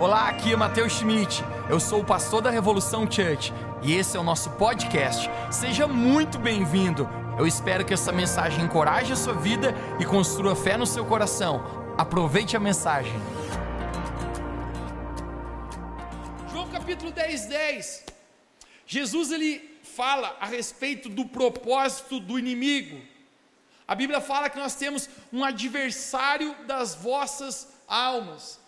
Olá, aqui é Matheus Schmidt. Eu sou o pastor da Revolução Church e esse é o nosso podcast. Seja muito bem-vindo. Eu espero que essa mensagem encoraje a sua vida e construa fé no seu coração. Aproveite a mensagem. João capítulo 10, 10. Jesus ele fala a respeito do propósito do inimigo. A Bíblia fala que nós temos um adversário das vossas almas.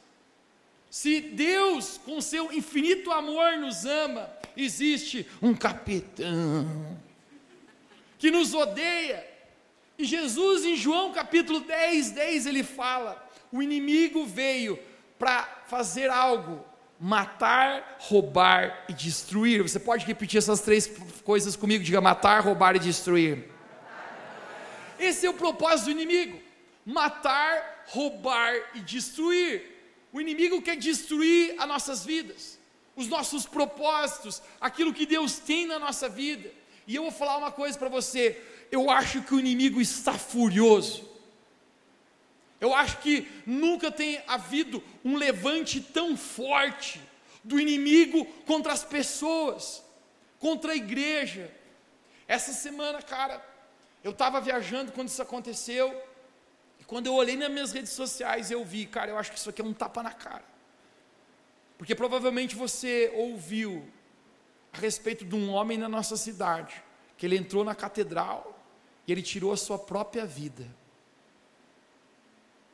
Se Deus, com seu infinito amor, nos ama, existe um capitão que nos odeia. E Jesus, em João capítulo 10, 10, ele fala: o inimigo veio para fazer algo, matar, roubar e destruir. Você pode repetir essas três coisas comigo? Diga matar, roubar e destruir. Esse é o propósito do inimigo: matar, roubar e destruir. O inimigo quer destruir as nossas vidas, os nossos propósitos, aquilo que Deus tem na nossa vida. E eu vou falar uma coisa para você: eu acho que o inimigo está furioso. Eu acho que nunca tem havido um levante tão forte do inimigo contra as pessoas, contra a igreja. Essa semana, cara, eu estava viajando quando isso aconteceu. Quando eu olhei nas minhas redes sociais, eu vi, cara, eu acho que isso aqui é um tapa na cara. Porque provavelmente você ouviu a respeito de um homem na nossa cidade, que ele entrou na catedral e ele tirou a sua própria vida.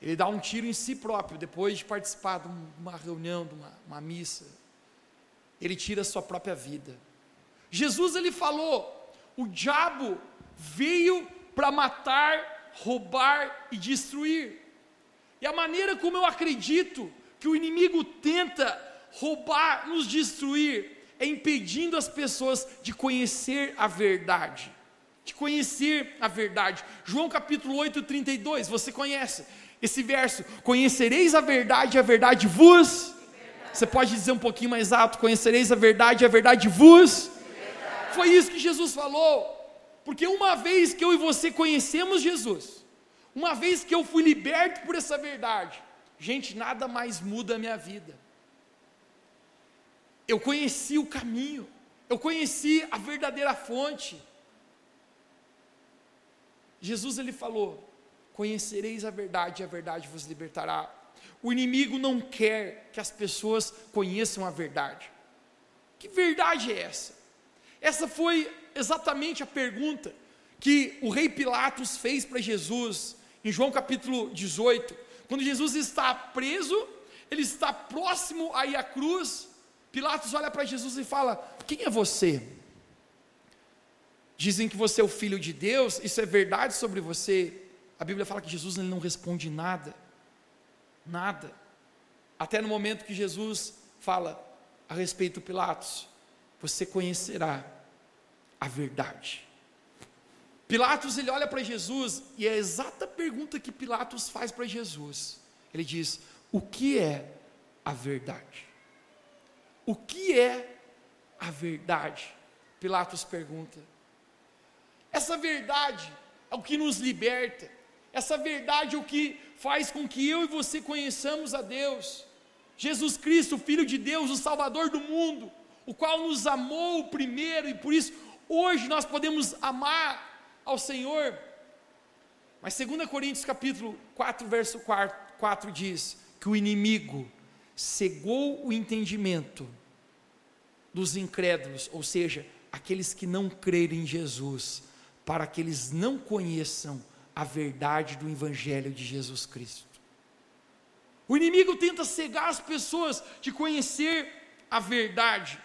Ele dá um tiro em si próprio, depois de participar de uma reunião, de uma, uma missa. Ele tira a sua própria vida. Jesus ele falou: o diabo veio para matar, roubar e destruir. E a maneira como eu acredito que o inimigo tenta roubar, nos destruir, é impedindo as pessoas de conhecer a verdade. De conhecer a verdade. João capítulo 8, 32, você conhece esse verso: Conhecereis a verdade, a verdade vos. Você pode dizer um pouquinho mais alto: Conhecereis a verdade, a verdade vos. Foi isso que Jesus falou. Porque uma vez que eu e você conhecemos Jesus, uma vez que eu fui liberto por essa verdade, gente, nada mais muda a minha vida. Eu conheci o caminho, eu conheci a verdadeira fonte. Jesus ele falou: Conhecereis a verdade e a verdade vos libertará. O inimigo não quer que as pessoas conheçam a verdade. Que verdade é essa? Essa foi exatamente a pergunta que o rei Pilatos fez para Jesus em João capítulo 18. Quando Jesus está preso, ele está próximo aí à cruz. Pilatos olha para Jesus e fala: Quem é você? Dizem que você é o filho de Deus, isso é verdade sobre você. A Bíblia fala que Jesus ele não responde nada, nada. Até no momento que Jesus fala a respeito de Pilatos: Você conhecerá a verdade. Pilatos ele olha para Jesus e é a exata pergunta que Pilatos faz para Jesus. Ele diz: O que é a verdade? O que é a verdade? Pilatos pergunta. Essa verdade é o que nos liberta. Essa verdade é o que faz com que eu e você conheçamos a Deus. Jesus Cristo, Filho de Deus, o Salvador do mundo, o qual nos amou primeiro e por isso Hoje nós podemos amar ao Senhor. Mas 2 Coríntios capítulo 4, verso 4, 4 diz que o inimigo cegou o entendimento dos incrédulos, ou seja, aqueles que não crerem em Jesus, para que eles não conheçam a verdade do Evangelho de Jesus Cristo. O inimigo tenta cegar as pessoas de conhecer a verdade.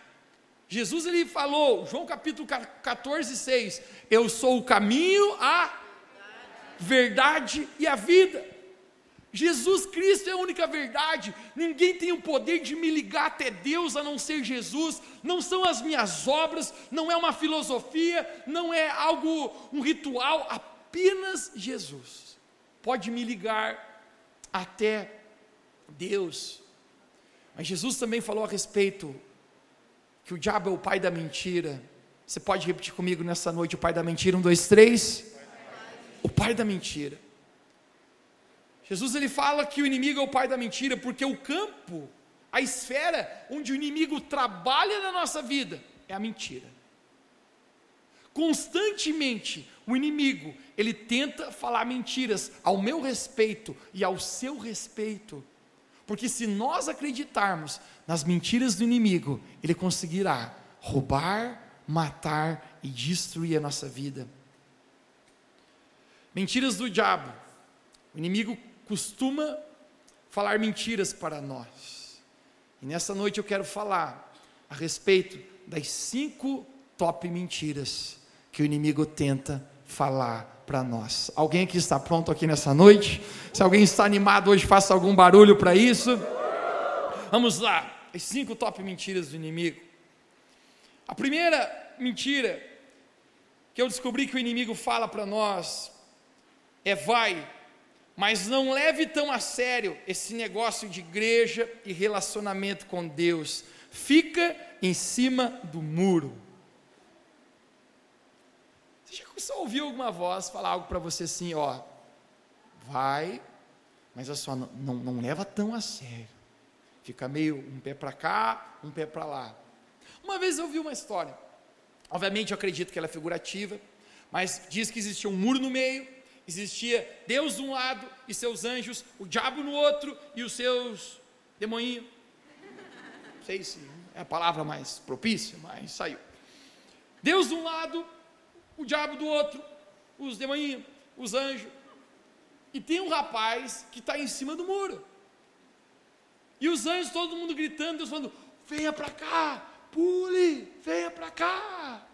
Jesus ele falou, João capítulo 14, 6, eu sou o caminho, a verdade e a vida. Jesus Cristo é a única verdade. Ninguém tem o poder de me ligar até Deus a não ser Jesus. Não são as minhas obras, não é uma filosofia, não é algo, um ritual, apenas Jesus pode me ligar até Deus. Mas Jesus também falou a respeito que o diabo é o pai da mentira. Você pode repetir comigo nessa noite o pai da mentira? Um, dois, três. O pai da mentira. Jesus ele fala que o inimigo é o pai da mentira porque o campo a esfera onde o inimigo trabalha na nossa vida é a mentira. Constantemente, o inimigo, ele tenta falar mentiras ao meu respeito e ao seu respeito. Porque se nós acreditarmos nas mentiras do inimigo, ele conseguirá roubar, matar e destruir a nossa vida. Mentiras do diabo. O inimigo costuma falar mentiras para nós. E nessa noite eu quero falar a respeito das cinco top mentiras que o inimigo tenta falar para nós. Alguém aqui está pronto aqui nessa noite? Se alguém está animado hoje, faça algum barulho para isso. Vamos lá, as cinco top mentiras do inimigo. A primeira mentira que eu descobri que o inimigo fala para nós é vai, mas não leve tão a sério esse negócio de igreja e relacionamento com Deus. Fica em cima do muro. Você já começou a ouvir alguma voz falar algo para você assim, ó, vai, mas olha só, não, não, não leva tão a sério. Fica meio um pé para cá, um pé para lá. Uma vez eu ouvi uma história. Obviamente eu acredito que ela é figurativa, mas diz que existia um muro no meio, existia Deus de um lado e seus anjos, o diabo no outro e os seus demoninhos. Não sei se é a palavra mais propícia, mas saiu. Deus de um lado o diabo do outro, os demoninhos, os anjos. E tem um rapaz que está em cima do muro. E os anjos, todo mundo gritando, Deus falando: venha para cá, pule, venha para cá.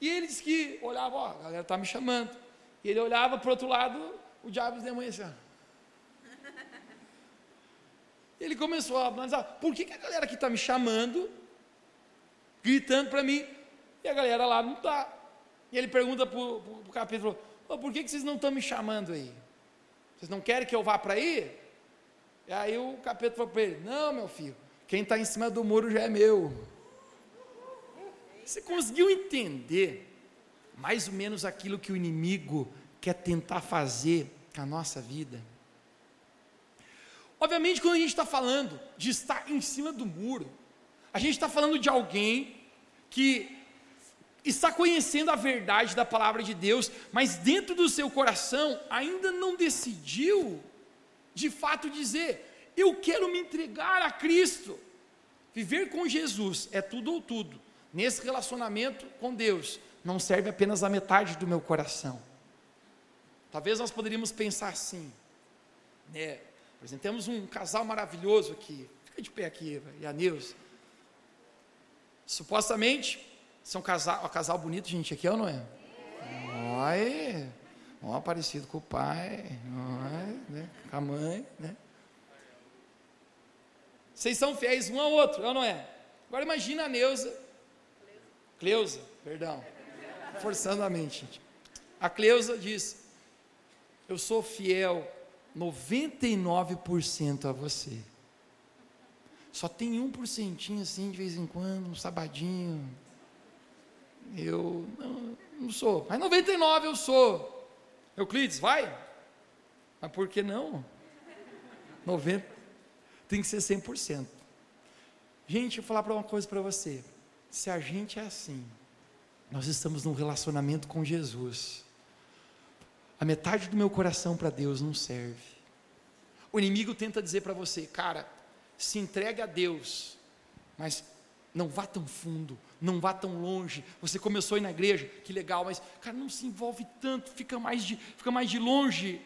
E eles que olhavam, ó, a galera está me chamando. E ele olhava para o outro lado, o diabo e os demônios assim. Ele começou a analisar, por que, que a galera aqui está me chamando, gritando para mim, e a galera lá não está. E ele pergunta para o capítulo: por que, que vocês não estão me chamando aí? Vocês não querem que eu vá para aí? E aí o capítulo falou para ele: Não, meu filho, quem está em cima do muro já é meu. Você conseguiu entender mais ou menos aquilo que o inimigo quer tentar fazer com a nossa vida? Obviamente, quando a gente está falando de estar em cima do muro, a gente está falando de alguém que está conhecendo a verdade da palavra de Deus, mas dentro do seu coração ainda não decidiu, de fato, dizer: Eu quero me entregar a Cristo. Viver com Jesus é tudo ou tudo. Nesse relacionamento com Deus, não serve apenas a metade do meu coração. Talvez nós poderíamos pensar assim, né? Por exemplo, temos um casal maravilhoso aqui. Fica de pé aqui, Eva e. Supostamente, são casal, ó, casal bonito, gente, aqui, ou não é? Olha, ó, parecido com o pai, ó, né? com a mãe, né? Vocês são fiéis um ao outro, ou não é? Agora imagina a Neuza, Cleusa, perdão, forçando a mente, gente. A Cleusa diz: Eu sou fiel 99% a você. Só tem um porcentinho assim de vez em quando, um sabadinho, eu não, não sou. Mas 99 eu sou. Euclides, vai? Mas por que não? 90 tem que ser 100%. Gente, eu vou falar para uma coisa para você. Se a gente é assim, nós estamos num relacionamento com Jesus. A metade do meu coração para Deus não serve. O inimigo tenta dizer para você, cara, se entregue a Deus, mas não vá tão fundo, não vá tão longe. Você começou a ir na igreja, que legal, mas cara, não se envolve tanto, fica mais de, fica mais de longe.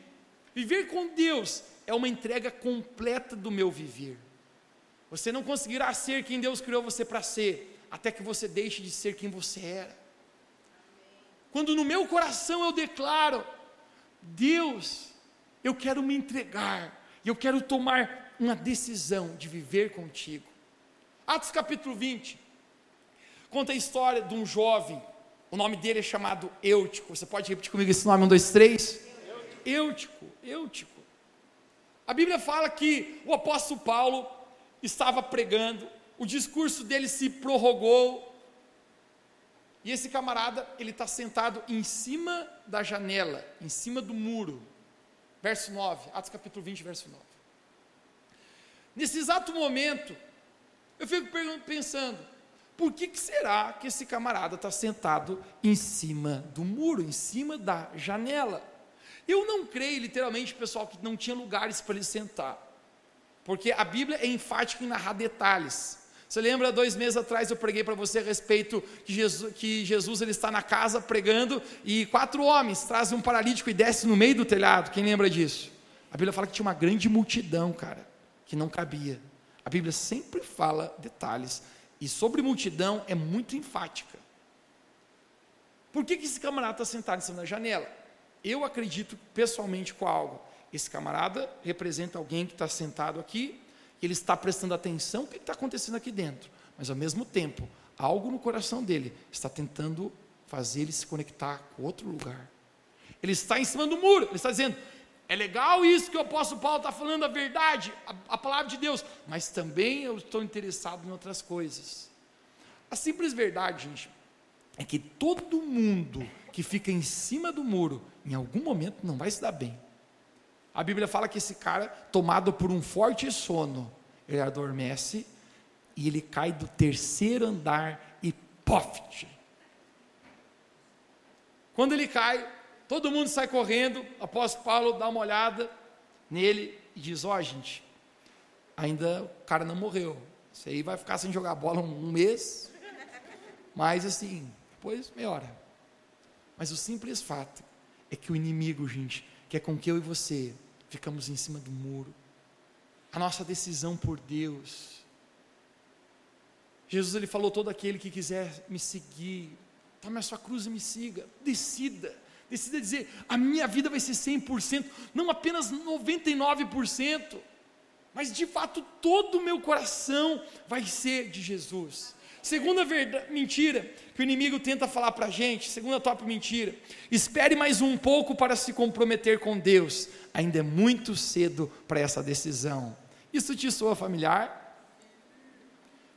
Viver com Deus é uma entrega completa do meu viver. Você não conseguirá ser quem Deus criou você para ser, até que você deixe de ser quem você era. Quando no meu coração eu declaro, Deus, eu quero me entregar, e eu quero tomar uma decisão de viver contigo. Atos capítulo 20, conta a história de um jovem, o nome dele é chamado Eutico. Você pode repetir comigo esse nome? Um, dois, três. Eutico, Eutico. A Bíblia fala que o apóstolo Paulo estava pregando, o discurso dele se prorrogou, e esse camarada, ele está sentado em cima da janela, em cima do muro. Verso 9, Atos capítulo 20, verso 9. Nesse exato momento, Eu fico pensando, por que, que será que esse camarada está sentado em cima do muro, em cima da janela? Eu não creio, literalmente, pessoal, que não tinha lugares para ele sentar, porque a Bíblia é enfática em narrar detalhes. Você lembra, dois meses atrás eu preguei para você a respeito que Jesus, que Jesus ele está na casa pregando e quatro homens trazem um paralítico e descem no meio do telhado. Quem lembra disso? A Bíblia fala que tinha uma grande multidão, cara, que não cabia. A Bíblia sempre fala detalhes e sobre multidão é muito enfática. Por que, que esse camarada está sentado em cima da janela? Eu acredito pessoalmente com algo. Esse camarada representa alguém que está sentado aqui ele está prestando atenção no que está acontecendo aqui dentro, mas ao mesmo tempo, algo no coração dele está tentando fazer ele se conectar com outro lugar. Ele está em cima do muro, ele está dizendo: é legal isso que o apóstolo Paulo está falando, a verdade, a, a palavra de Deus, mas também eu estou interessado em outras coisas. A simples verdade, gente, é que todo mundo que fica em cima do muro, em algum momento não vai se dar bem. A Bíblia fala que esse cara, tomado por um forte sono, ele adormece e ele cai do terceiro andar e poft. Quando ele cai, todo mundo sai correndo, apóstolo Paulo dá uma olhada nele e diz: Ó, oh, gente, ainda o cara não morreu. Isso aí vai ficar sem jogar bola um, um mês, mas assim, depois melhora. Mas o simples fato é que o inimigo, gente, quer com que eu e você ficamos em cima do muro. A nossa decisão por Deus. Jesus ele falou: todo aquele que quiser me seguir, tome a sua cruz e me siga. Decida. Decida dizer: a minha vida vai ser 100%, não apenas 99%, mas de fato todo o meu coração vai ser de Jesus. Segunda verdade, mentira que o inimigo tenta falar para a gente, segunda top mentira, espere mais um pouco para se comprometer com Deus, ainda é muito cedo para essa decisão. Isso te soa familiar?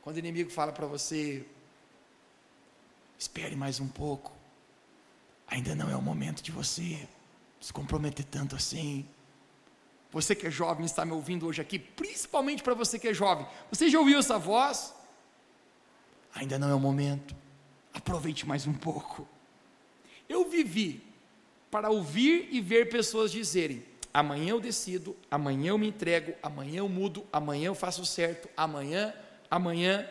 Quando o inimigo fala para você, espere mais um pouco, ainda não é o momento de você se comprometer tanto assim. Você que é jovem está me ouvindo hoje aqui, principalmente para você que é jovem, você já ouviu essa voz? Ainda não é o momento. Aproveite mais um pouco. Eu vivi para ouvir e ver pessoas dizerem: amanhã eu decido, amanhã eu me entrego, amanhã eu mudo, amanhã eu faço certo, amanhã, amanhã.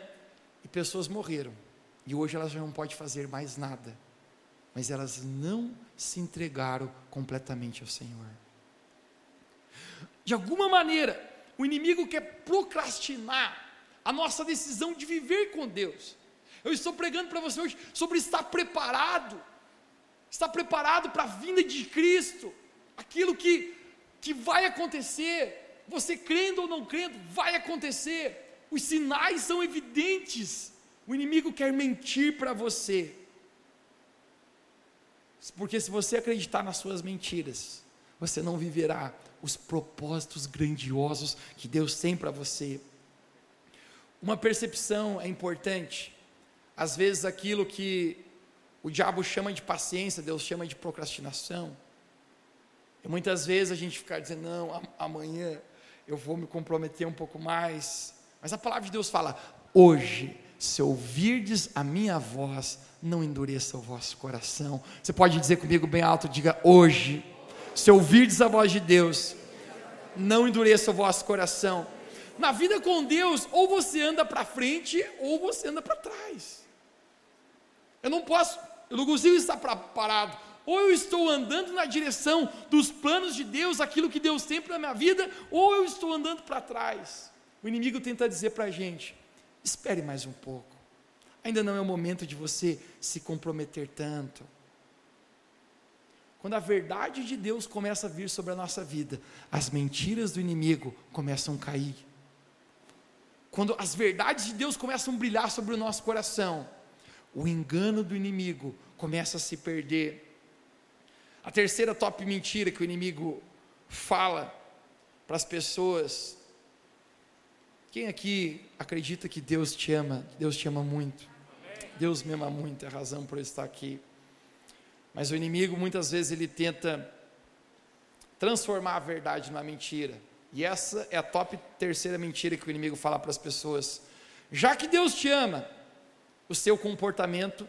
E pessoas morreram. E hoje elas já não podem fazer mais nada. Mas elas não se entregaram completamente ao Senhor. De alguma maneira, o inimigo quer procrastinar a nossa decisão de viver com Deus. Eu estou pregando para você hoje sobre estar preparado, estar preparado para a vinda de Cristo, aquilo que, que vai acontecer, você crendo ou não crendo, vai acontecer, os sinais são evidentes, o inimigo quer mentir para você, porque se você acreditar nas suas mentiras, você não viverá os propósitos grandiosos que Deus tem para você. Uma percepção é importante. Às vezes aquilo que o diabo chama de paciência, Deus chama de procrastinação. E muitas vezes a gente fica dizendo, não, amanhã eu vou me comprometer um pouco mais. Mas a palavra de Deus fala: hoje, se ouvirdes a minha voz, não endureça o vosso coração. Você pode dizer comigo bem alto, diga hoje, se ouvirdes a voz de Deus, não endureça o vosso coração. Na vida com Deus, ou você anda para frente, ou você anda para trás. Eu não posso, eu não consigo estar parado. Ou eu estou andando na direção dos planos de Deus, aquilo que Deus tem para minha vida, ou eu estou andando para trás. O inimigo tenta dizer para a gente: espere mais um pouco. Ainda não é o momento de você se comprometer tanto. Quando a verdade de Deus começa a vir sobre a nossa vida, as mentiras do inimigo começam a cair quando as verdades de Deus começam a brilhar sobre o nosso coração, o engano do inimigo começa a se perder. A terceira top mentira que o inimigo fala para as pessoas. Quem aqui acredita que Deus te ama? Deus te ama muito. Deus me ama muito, é a razão por eu estar aqui. Mas o inimigo muitas vezes ele tenta transformar a verdade numa mentira. E essa é a top terceira mentira que o inimigo fala para as pessoas. Já que Deus te ama, o seu comportamento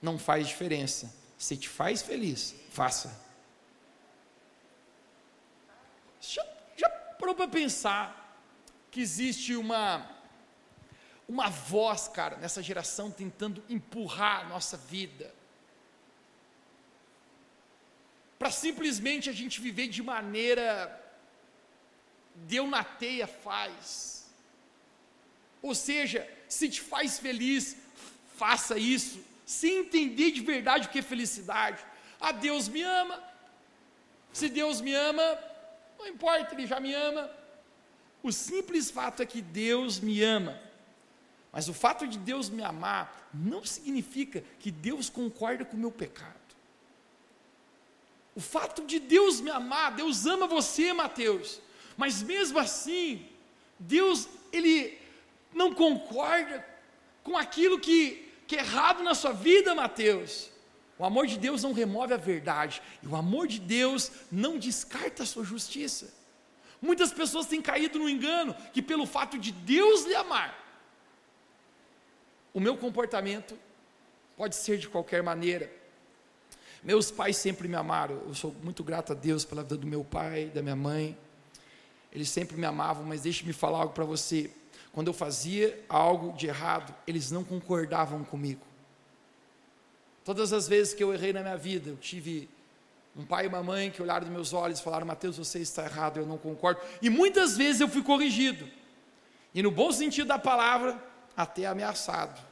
não faz diferença. Se te faz feliz, faça. Já, já parou para pensar que existe uma uma voz, cara, nessa geração tentando empurrar a nossa vida para simplesmente a gente viver de maneira deu na teia faz. Ou seja, se te faz feliz, faça isso, sem entender de verdade o que é felicidade. Ah, Deus me ama. Se Deus me ama, não importa, Ele já me ama. O simples fato é que Deus me ama. Mas o fato de Deus me amar não significa que Deus concorda com o meu pecado. O fato de Deus me amar, Deus ama você, Mateus. Mas mesmo assim, Deus, Ele não concorda com aquilo que, que é errado na sua vida, Mateus. O amor de Deus não remove a verdade, e o amor de Deus não descarta a sua justiça. Muitas pessoas têm caído no engano que, pelo fato de Deus lhe amar, o meu comportamento pode ser de qualquer maneira. Meus pais sempre me amaram, eu sou muito grato a Deus pela vida do meu pai, da minha mãe. Eles sempre me amavam, mas deixe-me falar algo para você. Quando eu fazia algo de errado, eles não concordavam comigo. Todas as vezes que eu errei na minha vida, eu tive um pai e uma mãe que olharam nos meus olhos e falaram: Mateus, você está errado, eu não concordo. E muitas vezes eu fui corrigido. E no bom sentido da palavra, até ameaçado.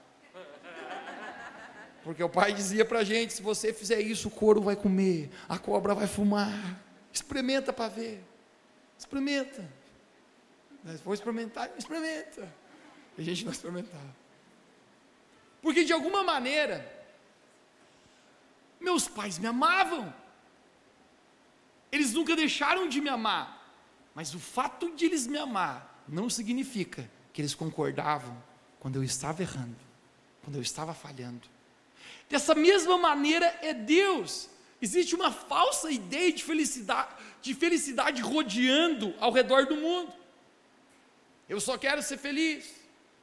Porque o pai dizia para a gente: se você fizer isso, o couro vai comer, a cobra vai fumar. Experimenta para ver. Experimenta. Vou experimentar, experimenta. E a gente não experimentava. Porque de alguma maneira, meus pais me amavam. Eles nunca deixaram de me amar. Mas o fato de eles me amar não significa que eles concordavam quando eu estava errando, quando eu estava falhando. Dessa mesma maneira é Deus. Existe uma falsa ideia de felicidade, de felicidade rodeando ao redor do mundo. Eu só quero ser feliz.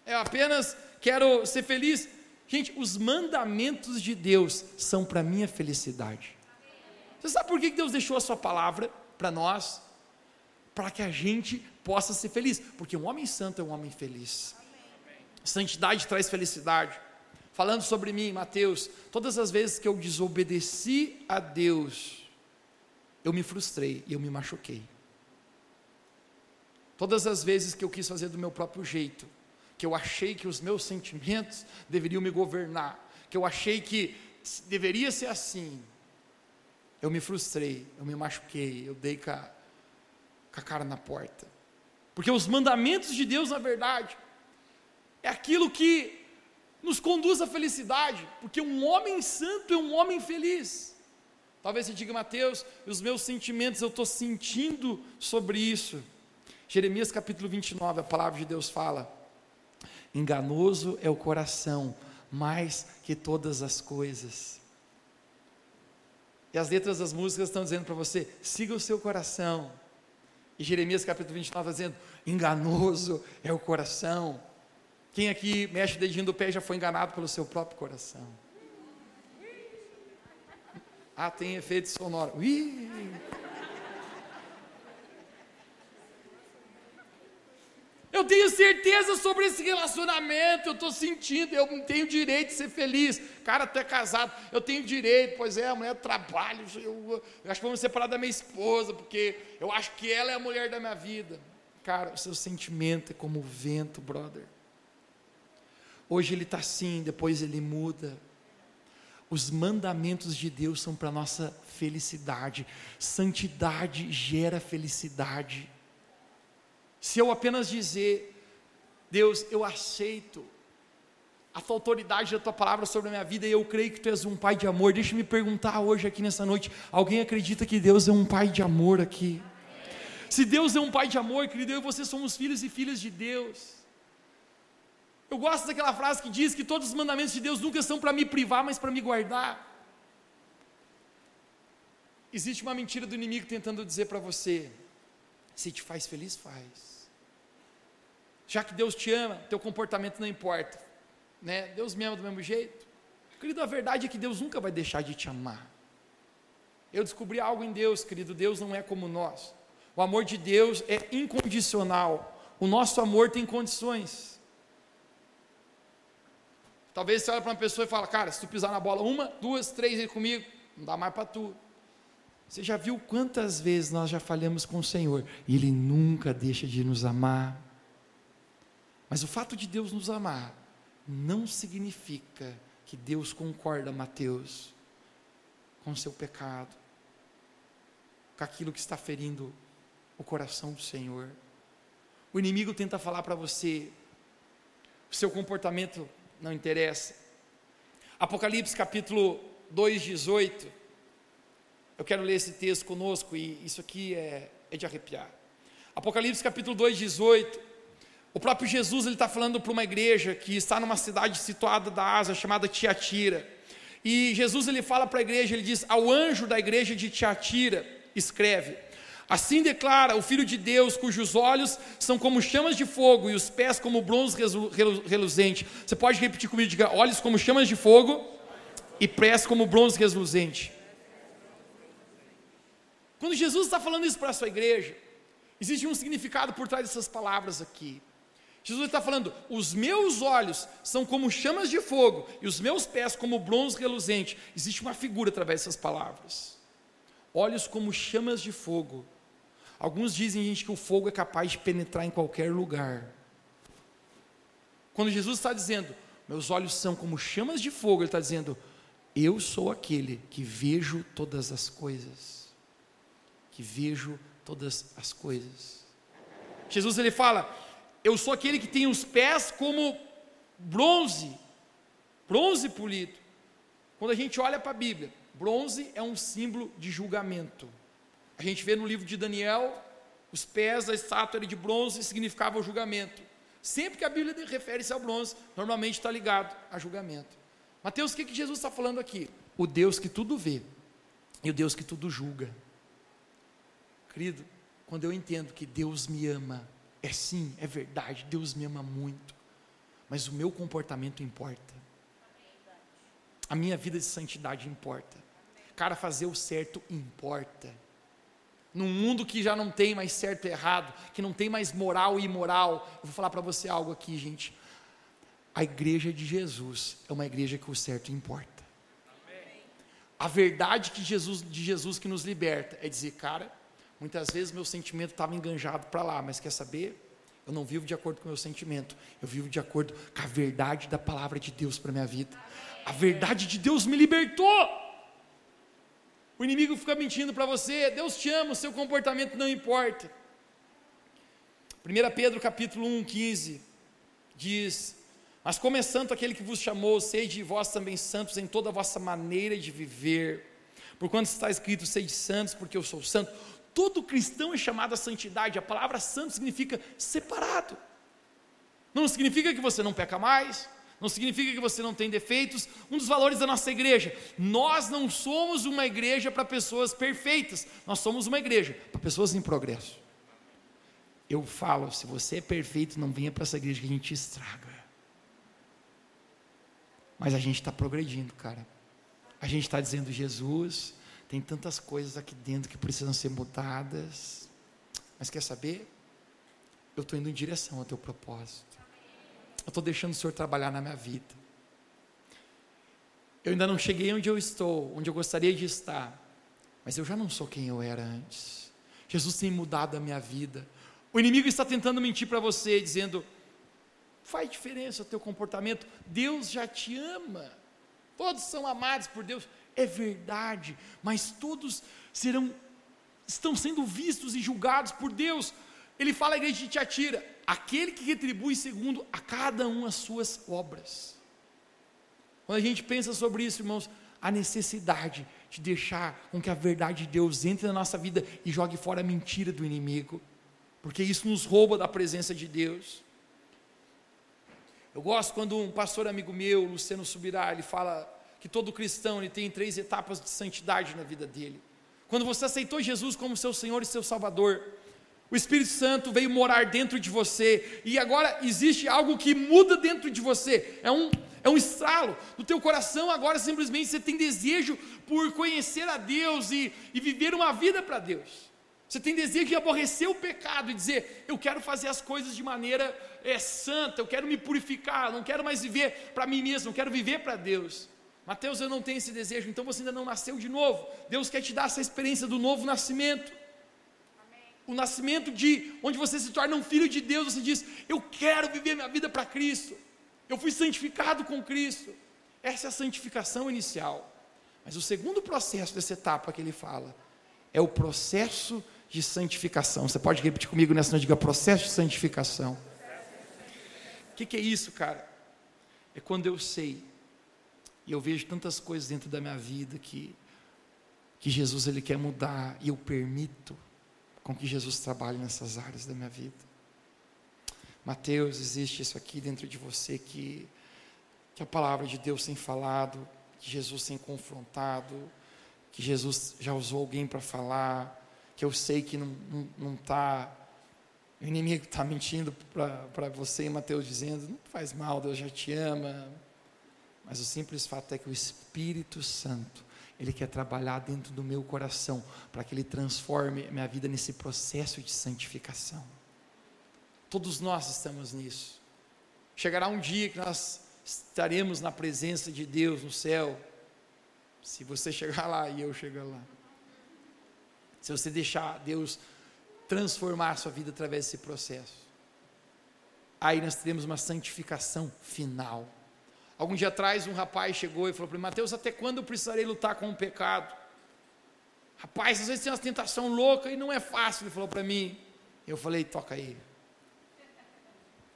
Eu apenas quero ser feliz Gente, os mandamentos de Deus são para minha felicidade. Você sabe por que Deus deixou a sua palavra para nós? Para que a gente possa ser feliz. Porque um homem santo é um homem feliz. Santidade traz felicidade. Falando sobre mim, Mateus, todas as vezes que eu desobedeci a Deus, eu me frustrei e eu me machuquei. Todas as vezes que eu quis fazer do meu próprio jeito, que eu achei que os meus sentimentos deveriam me governar, que eu achei que deveria ser assim, eu me frustrei, eu me machuquei, eu dei com a, com a cara na porta. Porque os mandamentos de Deus, na verdade, é aquilo que nos conduz à felicidade, porque um homem santo é um homem feliz. Talvez você diga, Mateus, os meus sentimentos eu estou sentindo sobre isso. Jeremias capítulo 29, a palavra de Deus fala: Enganoso é o coração, mais que todas as coisas. E as letras das músicas estão dizendo para você: siga o seu coração. E Jeremias capítulo 29 está dizendo: enganoso é o coração. Quem aqui mexe o dedinho do pé já foi enganado pelo seu próprio coração? Ah, tem efeito sonoro. Ih! Eu tenho certeza sobre esse relacionamento, eu estou sentindo, eu tenho direito de ser feliz. Cara, tu é casado, eu tenho direito, pois é, a mulher trabalha, eu, eu acho que vou me separar da minha esposa, porque eu acho que ela é a mulher da minha vida. Cara, o seu sentimento é como o vento, brother. Hoje ele está assim, depois ele muda. Os mandamentos de Deus são para nossa felicidade. Santidade gera felicidade. Se eu apenas dizer, Deus, eu aceito a tua autoridade da tua palavra sobre a minha vida e eu creio que tu és um pai de amor. Deixa me perguntar hoje aqui nessa noite: alguém acredita que Deus é um pai de amor aqui? Se Deus é um pai de amor, querido, eu e você somos filhos e filhas de Deus. Eu gosto daquela frase que diz que todos os mandamentos de Deus nunca são para me privar, mas para me guardar. Existe uma mentira do inimigo tentando dizer para você: se te faz feliz, faz. Já que Deus te ama, teu comportamento não importa. Né? Deus me ama do mesmo jeito. Querido, a verdade é que Deus nunca vai deixar de te amar. Eu descobri algo em Deus, querido. Deus não é como nós. O amor de Deus é incondicional. O nosso amor tem condições. Talvez você olhe para uma pessoa e fala, cara, se tu pisar na bola uma, duas, três aí comigo, não dá mais para tu. Você já viu quantas vezes nós já falhamos com o Senhor e Ele nunca deixa de nos amar? Mas o fato de Deus nos amar não significa que Deus concorda, Mateus, com o seu pecado, com aquilo que está ferindo o coração do Senhor. O inimigo tenta falar para você, o seu comportamento não interessa. Apocalipse capítulo 2, 18. Eu quero ler esse texto conosco e isso aqui é, é de arrepiar. Apocalipse capítulo 2, 18. O próprio Jesus ele está falando para uma igreja que está numa cidade situada da Ásia chamada Tiatira. E Jesus ele fala para a igreja, ele diz: ao anjo da igreja de Tiatira, escreve: Assim declara o Filho de Deus, cujos olhos são como chamas de fogo e os pés como bronze reluzente. Você pode repetir comigo, diga: olhos como chamas de fogo e pés como bronze reluzente. Quando Jesus está falando isso para a sua igreja, existe um significado por trás dessas palavras aqui. Jesus está falando: os meus olhos são como chamas de fogo e os meus pés como bronze reluzente. Existe uma figura através dessas palavras. Olhos como chamas de fogo Alguns dizem, gente, que o fogo é capaz de penetrar em qualquer lugar. Quando Jesus está dizendo, meus olhos são como chamas de fogo, Ele está dizendo, eu sou aquele que vejo todas as coisas. Que vejo todas as coisas. Jesus ele fala, eu sou aquele que tem os pés como bronze, bronze polido. Quando a gente olha para a Bíblia, bronze é um símbolo de julgamento. A gente vê no livro de Daniel, os pés da estátua de bronze significava o julgamento. Sempre que a Bíblia refere-se ao bronze, normalmente está ligado a julgamento. Mateus, o que, que Jesus está falando aqui? O Deus que tudo vê e o Deus que tudo julga. Querido, quando eu entendo que Deus me ama, é sim, é verdade, Deus me ama muito, mas o meu comportamento importa. A minha vida de santidade importa. Cara, fazer o certo importa. Num mundo que já não tem mais certo e errado, que não tem mais moral e imoral, eu vou falar para você algo aqui, gente. A igreja de Jesus é uma igreja que o certo importa. A verdade que Jesus, de Jesus que nos liberta é dizer, cara, muitas vezes meu sentimento estava enganjado para lá, mas quer saber? Eu não vivo de acordo com o meu sentimento, eu vivo de acordo com a verdade da palavra de Deus para minha vida. A verdade de Deus me libertou. O inimigo fica mentindo para você, Deus te ama, o seu comportamento não importa. 1 Pedro capítulo 1, 15 diz: Mas como é santo aquele que vos chamou, sede vós também santos em toda a vossa maneira de viver. Por quanto está escrito, sede santos, porque eu sou santo. Todo cristão é chamado à santidade. A palavra santo significa separado. Não significa que você não peca mais, não significa que você não tem defeitos. Um dos valores da nossa igreja, nós não somos uma igreja para pessoas perfeitas, nós somos uma igreja para pessoas em progresso. Eu falo, se você é perfeito, não venha para essa igreja que a gente estraga. Mas a gente está progredindo, cara. A gente está dizendo, Jesus, tem tantas coisas aqui dentro que precisam ser mudadas. Mas quer saber? Eu estou indo em direção ao teu propósito. Eu estou deixando o Senhor trabalhar na minha vida. Eu ainda não cheguei onde eu estou, onde eu gostaria de estar, mas eu já não sou quem eu era antes. Jesus tem mudado a minha vida. O inimigo está tentando mentir para você, dizendo: faz diferença o teu comportamento, Deus já te ama. Todos são amados por Deus, é verdade, mas todos serão estão sendo vistos e julgados por Deus. Ele fala à igreja de Tiatira: aquele que retribui segundo a cada um as suas obras. Quando a gente pensa sobre isso, irmãos, a necessidade de deixar com que a verdade de Deus entre na nossa vida e jogue fora a mentira do inimigo, porque isso nos rouba da presença de Deus. Eu gosto quando um pastor amigo meu, Luciano Subirá, ele fala que todo cristão ele tem três etapas de santidade na vida dele. Quando você aceitou Jesus como seu Senhor e seu Salvador, O Espírito Santo veio morar dentro de você e agora existe algo que muda dentro de você. É um é um estralo no teu coração. Agora simplesmente você tem desejo por conhecer a Deus e, e viver uma vida para Deus. Você tem desejo de aborrecer o pecado e dizer: Eu quero fazer as coisas de maneira é, santa, eu quero me purificar, não quero mais viver para mim mesmo, eu quero viver para Deus. Mateus, eu não tenho esse desejo, então você ainda não nasceu de novo. Deus quer te dar essa experiência do novo nascimento o nascimento de onde você se torna um filho de Deus, você diz: Eu quero viver minha vida para Cristo, eu fui santificado com Cristo. Essa é a santificação inicial. Mas o segundo processo dessa etapa que ele fala é o processo de santificação. Você pode repetir comigo nessa noite, diga processo de santificação. O que, que é isso, cara? É quando eu sei, e eu vejo tantas coisas dentro da minha vida que, que Jesus ele quer mudar, e eu permito com que Jesus trabalhe nessas áreas da minha vida. Mateus, existe isso aqui dentro de você que, que a palavra de Deus tem falado, que Jesus tem confrontado, que Jesus já usou alguém para falar, que eu sei que não está. O inimigo está mentindo para você, Mateus, dizendo: não faz mal, Deus já te ama. Mas o simples fato é que o Espírito Santo ele quer trabalhar dentro do meu coração para que Ele transforme minha vida nesse processo de santificação. Todos nós estamos nisso. Chegará um dia que nós estaremos na presença de Deus no céu. Se você chegar lá e eu chegar lá. Se você deixar Deus transformar a sua vida através desse processo. Aí nós teremos uma santificação final. Algum dia atrás, um rapaz chegou e falou para mim: Mateus, até quando eu precisarei lutar com o pecado? Rapaz, às vezes tem uma tentação louca e não é fácil. Ele falou para mim. Eu falei: toca aí.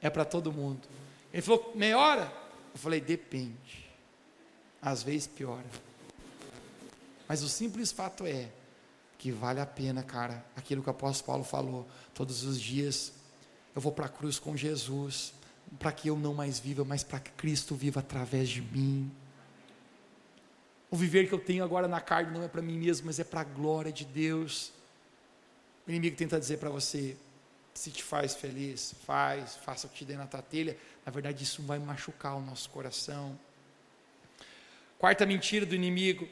É para todo mundo. Ele falou: meia hora? Eu falei: depende. Às vezes piora. Mas o simples fato é que vale a pena, cara, aquilo que o apóstolo Paulo falou. Todos os dias eu vou para a cruz com Jesus para que eu não mais viva, mas para que Cristo viva através de mim. O viver que eu tenho agora na carne não é para mim mesmo, mas é para a glória de Deus. O inimigo tenta dizer para você: se te faz feliz, faz, faça o que te dê na tua telha. Na verdade, isso vai machucar o nosso coração. Quarta mentira do inimigo: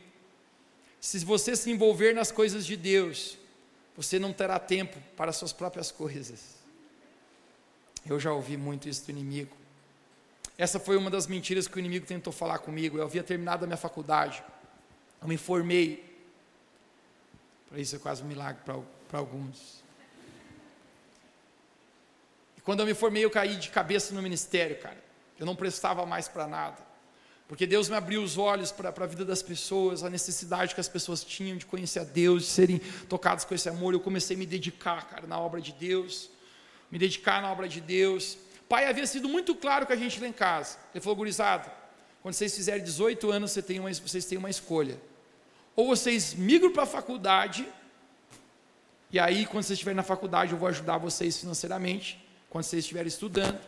se você se envolver nas coisas de Deus, você não terá tempo para as suas próprias coisas. Eu já ouvi muito isso do inimigo. Essa foi uma das mentiras que o inimigo tentou falar comigo. Eu havia terminado a minha faculdade. Eu me formei. Para isso é quase um milagre para alguns. E quando eu me formei, eu caí de cabeça no ministério, cara. Eu não prestava mais para nada. Porque Deus me abriu os olhos para a vida das pessoas, a necessidade que as pessoas tinham de conhecer a Deus, de serem tocadas com esse amor. Eu comecei a me dedicar, cara, na obra de Deus me dedicar na obra de Deus. Pai havia sido muito claro com a gente lá em casa. Ele falou, gurizada, quando vocês fizerem 18 anos, vocês têm uma, vocês têm uma escolha. Ou vocês migram para a faculdade, e aí, quando vocês estiverem na faculdade, eu vou ajudar vocês financeiramente, quando vocês estiverem estudando.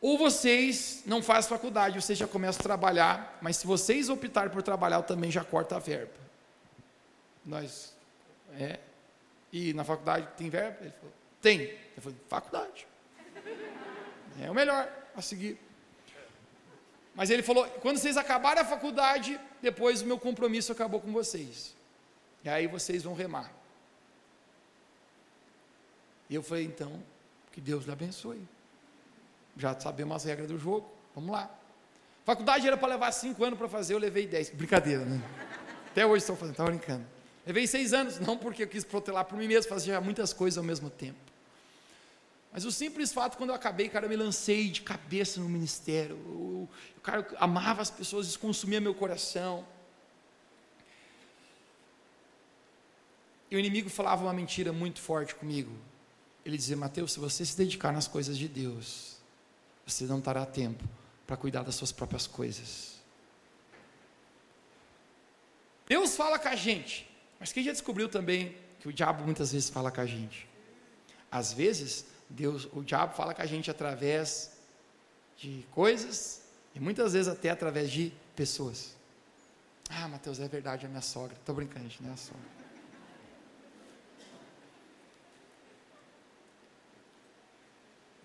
Ou vocês não fazem faculdade, vocês já começam a trabalhar, mas se vocês optarem por trabalhar, eu também já corto a verba. Nós, é, e na faculdade tem verba? Ele falou, tem. Ele falou, faculdade. É o melhor a seguir. Mas ele falou, quando vocês acabarem a faculdade, depois o meu compromisso acabou com vocês. E aí vocês vão remar. E eu falei, então, que Deus lhe abençoe. Já sabemos as regras do jogo, vamos lá. Faculdade era para levar cinco anos para fazer, eu levei dez. Brincadeira, né? Até hoje estou fazendo, estava brincando. Levei seis anos, não porque eu quis protelar por mim mesmo, fazia muitas coisas ao mesmo tempo. Mas o simples fato, quando eu acabei, cara, eu me lancei de cabeça no ministério. Eu, cara, eu amava as pessoas, isso consumia meu coração. E o inimigo falava uma mentira muito forte comigo. Ele dizia: Mateus, se você se dedicar nas coisas de Deus, você não terá tempo para cuidar das suas próprias coisas. Deus fala com a gente, mas quem já descobriu também que o diabo muitas vezes fala com a gente? Às vezes, Deus, o diabo fala com a gente através de coisas e muitas vezes até através de pessoas. Ah, Mateus, é verdade, é minha sogra. Estou brincando, gente, não é a sogra.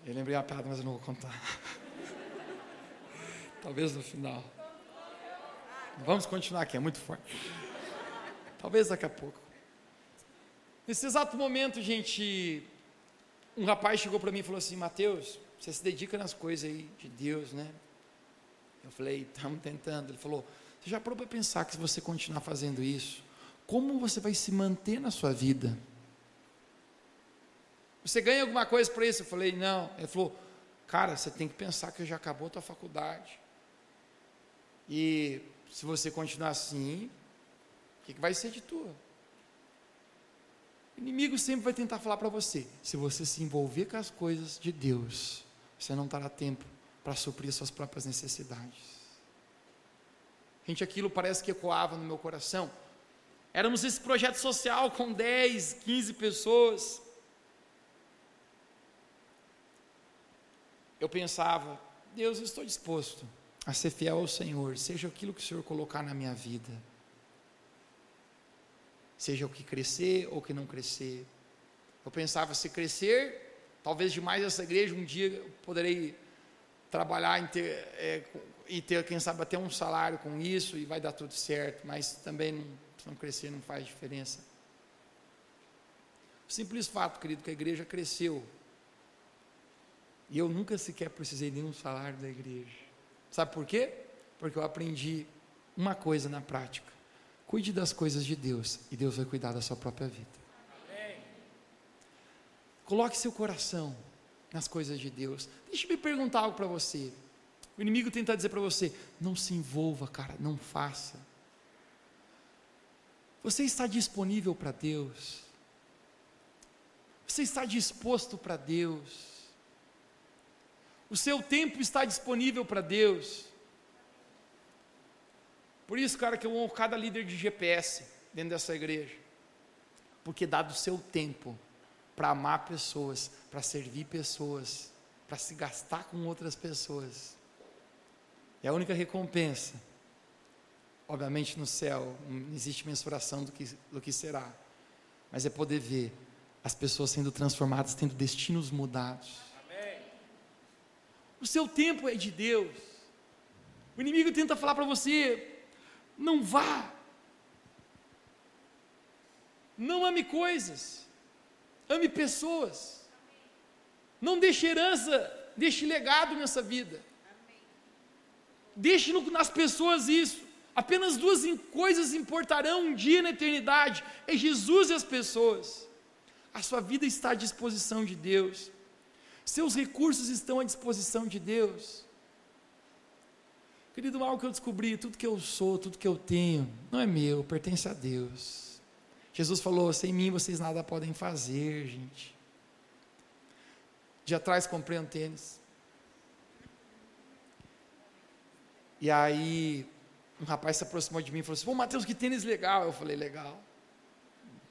Eu lembrei a piada, mas eu não vou contar. Talvez no final. Vamos continuar aqui, é muito forte. Talvez daqui a pouco. Nesse exato momento, gente, um rapaz chegou para mim e falou assim: Mateus, você se dedica nas coisas aí de Deus, né? Eu falei: estamos tentando. Ele falou: Você já parou para pensar que se você continuar fazendo isso, como você vai se manter na sua vida? Você ganha alguma coisa por isso? Eu falei: Não. Ele falou: Cara, você tem que pensar que já acabou a tua faculdade. E se você continuar assim, o que, que vai ser de tua? O inimigo sempre vai tentar falar para você: se você se envolver com as coisas de Deus, você não terá tempo para suprir suas próprias necessidades. Gente, aquilo parece que ecoava no meu coração. Éramos esse projeto social com 10, 15 pessoas. Eu pensava, Deus, eu estou disposto a ser fiel ao Senhor, seja aquilo que o Senhor colocar na minha vida seja o que crescer ou que não crescer. Eu pensava, se crescer, talvez demais essa igreja, um dia eu poderei trabalhar em ter, é, e ter, quem sabe, até um salário com isso e vai dar tudo certo, mas também não, se não crescer não faz diferença. O simples fato, querido, que a igreja cresceu. E eu nunca sequer precisei de um salário da igreja. Sabe por quê? Porque eu aprendi uma coisa na prática. Cuide das coisas de Deus e Deus vai cuidar da sua própria vida. Coloque seu coração nas coisas de Deus. Deixa eu me perguntar algo para você. O inimigo tenta dizer para você: não se envolva, cara, não faça. Você está disponível para Deus? Você está disposto para Deus? O seu tempo está disponível para Deus? Por isso, cara, que eu honro cada líder de GPS dentro dessa igreja. Porque dá do seu tempo para amar pessoas, para servir pessoas, para se gastar com outras pessoas. É a única recompensa. Obviamente no céu não existe mensuração do que, do que será. Mas é poder ver as pessoas sendo transformadas, tendo destinos mudados. Amém. O seu tempo é de Deus. O inimigo tenta falar para você, não vá. Não ame coisas, ame pessoas. Não deixe herança, deixe legado nessa vida. Deixe nas pessoas isso. Apenas duas coisas importarão um dia na eternidade: é Jesus e as pessoas. A sua vida está à disposição de Deus. Seus recursos estão à disposição de Deus. Querido, algo que eu descobri, tudo que eu sou, tudo que eu tenho, não é meu, pertence a Deus. Jesus falou: sem mim vocês nada podem fazer, gente. Dia atrás comprei um tênis. E aí, um rapaz se aproximou de mim e falou assim: Pô, Mateus, que tênis legal. Eu falei: Legal.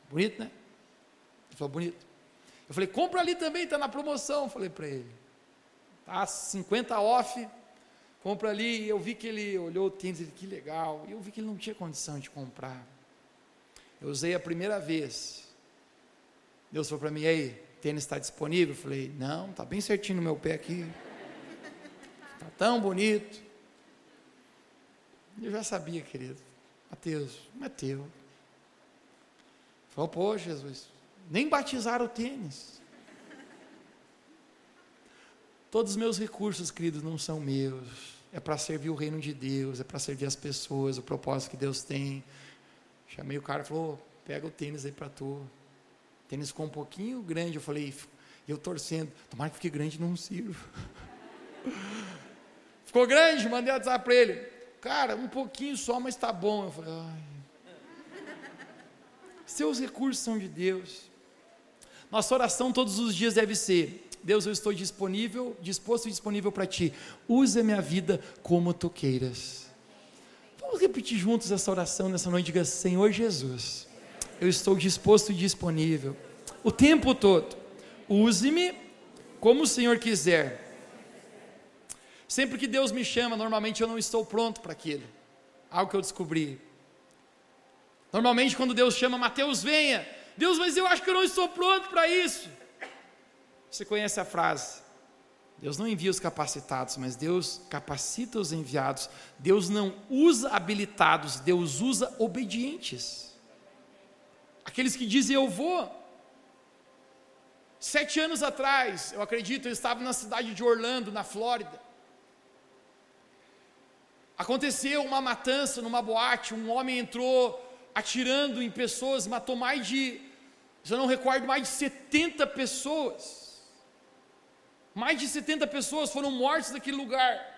Bonito, né? Ele falou: Bonito. Eu falei: Compra ali também, está na promoção. Eu falei para ele: Tá 50 off compra ali, eu vi que ele olhou o tênis, ele, que legal, e eu vi que ele não tinha condição de comprar. Eu usei a primeira vez. Deus falou para mim, aí, tênis está disponível? Eu falei, não, está bem certinho no meu pé aqui. Está tão bonito. Eu já sabia, querido. Mateus, teu. Falou, pô, Jesus, nem batizaram o tênis. Todos os meus recursos, queridos, não são meus é para servir o reino de Deus, é para servir as pessoas, o propósito que Deus tem. Chamei o cara e falou: pega o tênis aí para tu. Tênis ficou um pouquinho grande. Eu falei, eu torcendo, tomara que fique grande não sirva. ficou grande, mandei WhatsApp para ele. Cara, um pouquinho só, mas está bom. Eu falei, ai. Seus recursos são de Deus. Nossa oração todos os dias deve ser: Deus, eu estou disponível, disposto e disponível para ti. Use a minha vida como tu queiras. Vamos repetir juntos essa oração nessa noite. Diga, Senhor Jesus, eu estou disposto e disponível o tempo todo. Use-me como o Senhor quiser. Sempre que Deus me chama, normalmente eu não estou pronto para aquilo. Algo que eu descobri. Normalmente, quando Deus chama, Mateus, venha. Deus, mas eu acho que eu não estou pronto para isso. Você conhece a frase? Deus não envia os capacitados, mas Deus capacita os enviados. Deus não usa habilitados, Deus usa obedientes. Aqueles que dizem eu vou. Sete anos atrás, eu acredito, eu estava na cidade de Orlando, na Flórida. Aconteceu uma matança numa boate, um homem entrou atirando em pessoas, matou mais de, se eu não recordo, mais de 70 pessoas. Mais de 70 pessoas foram mortas naquele lugar.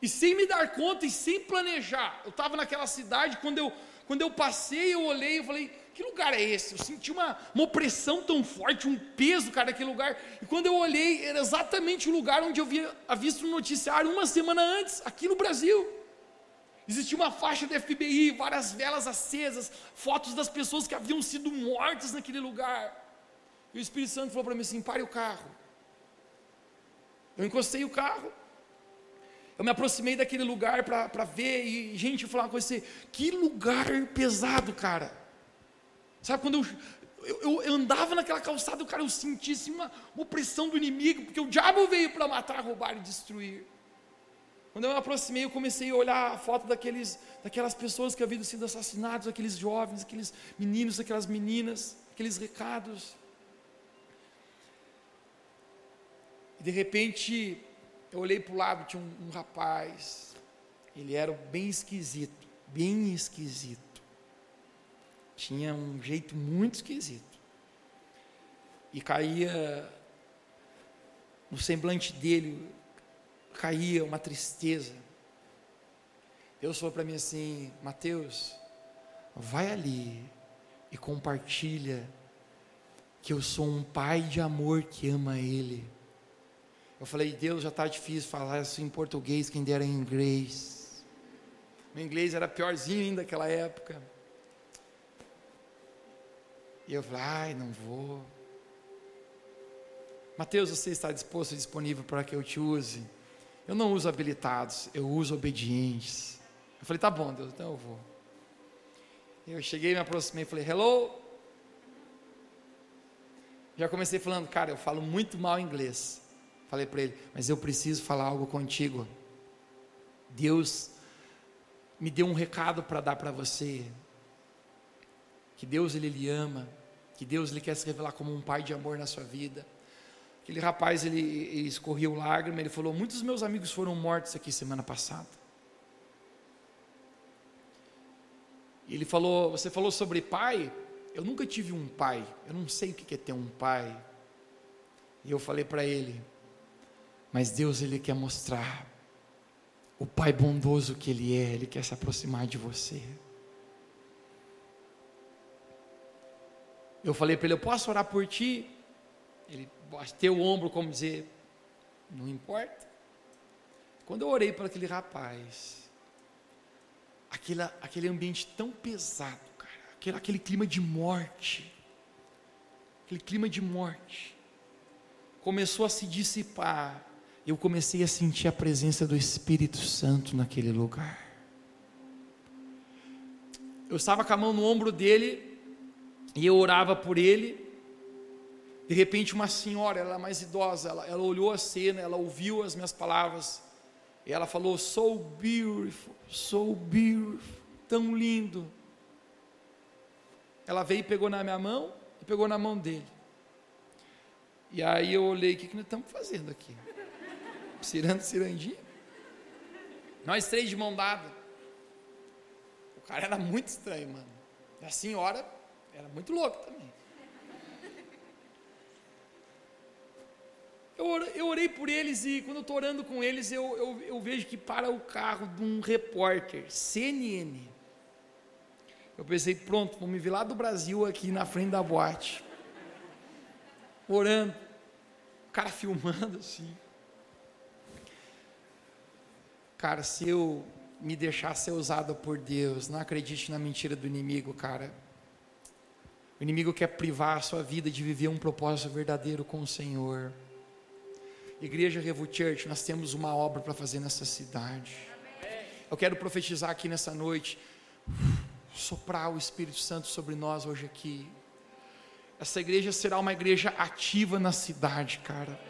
E sem me dar conta e sem planejar. Eu estava naquela cidade, quando eu, quando eu passei, eu olhei e falei, que lugar é esse? Eu senti uma, uma opressão tão forte, um peso, cara, naquele lugar. E quando eu olhei, era exatamente o lugar onde eu havia visto no noticiário uma semana antes, aqui no Brasil. Existia uma faixa do FBI, várias velas acesas, fotos das pessoas que haviam sido mortas naquele lugar. E o Espírito Santo falou para mim assim: pare o carro. Eu encostei o carro. Eu me aproximei daquele lugar para ver e, gente, eu uma coisa assim, que lugar pesado, cara. Sabe, quando eu, eu, eu andava naquela calçada, cara, eu sentia uma, opressão do inimigo, porque o diabo veio para matar, roubar e destruir. Quando eu me aproximei, eu comecei a olhar a foto daqueles, daquelas pessoas que haviam sido assassinados, aqueles jovens, aqueles meninos, aquelas meninas, aqueles recados. De repente, eu olhei para o lado, tinha um, um rapaz, ele era bem esquisito, bem esquisito. Tinha um jeito muito esquisito. E caía no semblante dele, caía uma tristeza. Deus falou para mim assim: Mateus, vai ali e compartilha que eu sou um pai de amor que ama ele. Eu falei, Deus, já está difícil falar isso em português, quem dera em inglês. Meu inglês era piorzinho ainda naquela época. E eu falei, ai, não vou. Mateus, você está disposto e disponível para que eu te use? Eu não uso habilitados, eu uso obedientes. Eu falei, tá bom, Deus, então eu vou. Eu cheguei, me aproximei falei, hello. Já comecei falando, cara, eu falo muito mal inglês. Falei para ele, mas eu preciso falar algo contigo. Deus me deu um recado para dar para você. Que Deus ele lhe ama, que Deus ele quer se revelar como um pai de amor na sua vida. Aquele rapaz ele, ele escorreu lágrima, ele falou: "Muitos meus amigos foram mortos aqui semana passada". E ele falou: "Você falou sobre pai? Eu nunca tive um pai. Eu não sei o que é ter um pai". E eu falei para ele: mas Deus ele quer mostrar o pai bondoso que ele é, ele quer se aproximar de você. Eu falei para ele, eu posso orar por ti? Ele bateu o ombro como dizer, não importa. Quando eu orei para aquele rapaz, aquele, aquele ambiente tão pesado, cara, aquele, aquele clima de morte, aquele clima de morte, começou a se dissipar eu comecei a sentir a presença do Espírito Santo naquele lugar. Eu estava com a mão no ombro dele e eu orava por ele. De repente, uma senhora, ela é mais idosa, ela, ela olhou a cena, ela ouviu as minhas palavras e ela falou: So beautiful, so beautiful, tão lindo. Ela veio e pegou na minha mão e pegou na mão dele. E aí eu olhei: O que, que nós estamos fazendo aqui? Cirando cirandinha. Nós três de mão dada. O cara era muito estranho, mano. E a senhora era muito louca também. Eu, orei por eles e quando eu estou orando com eles, eu, eu, eu vejo que para o carro de um repórter, CNN. Eu pensei, pronto, vou me vir lá do Brasil aqui na frente da boate. Orando. O cara filmando assim. Cara, se eu me deixar ser usado por Deus, não acredite na mentira do inimigo, cara. O inimigo quer privar a sua vida de viver um propósito verdadeiro com o Senhor. Igreja Revo Church, nós temos uma obra para fazer nessa cidade. Eu quero profetizar aqui nessa noite, soprar o Espírito Santo sobre nós hoje aqui. Essa igreja será uma igreja ativa na cidade, cara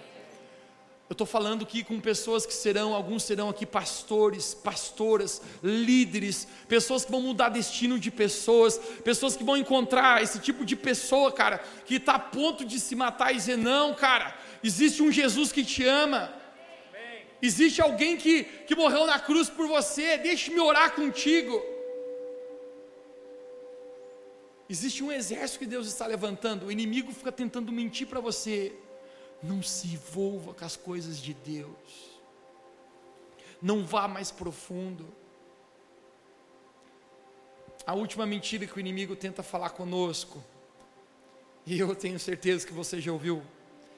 Eu estou falando aqui com pessoas que serão, alguns serão aqui pastores, pastoras, líderes, pessoas que vão mudar destino de pessoas, pessoas que vão encontrar esse tipo de pessoa, cara, que está a ponto de se matar e dizer: não, cara, existe um Jesus que te ama, existe alguém que, que morreu na cruz por você, deixe-me orar contigo. Existe um exército que Deus está levantando, o inimigo fica tentando mentir para você, não se envolva com as coisas de Deus. Não vá mais profundo. A última mentira que o inimigo tenta falar conosco, e eu tenho certeza que você já ouviu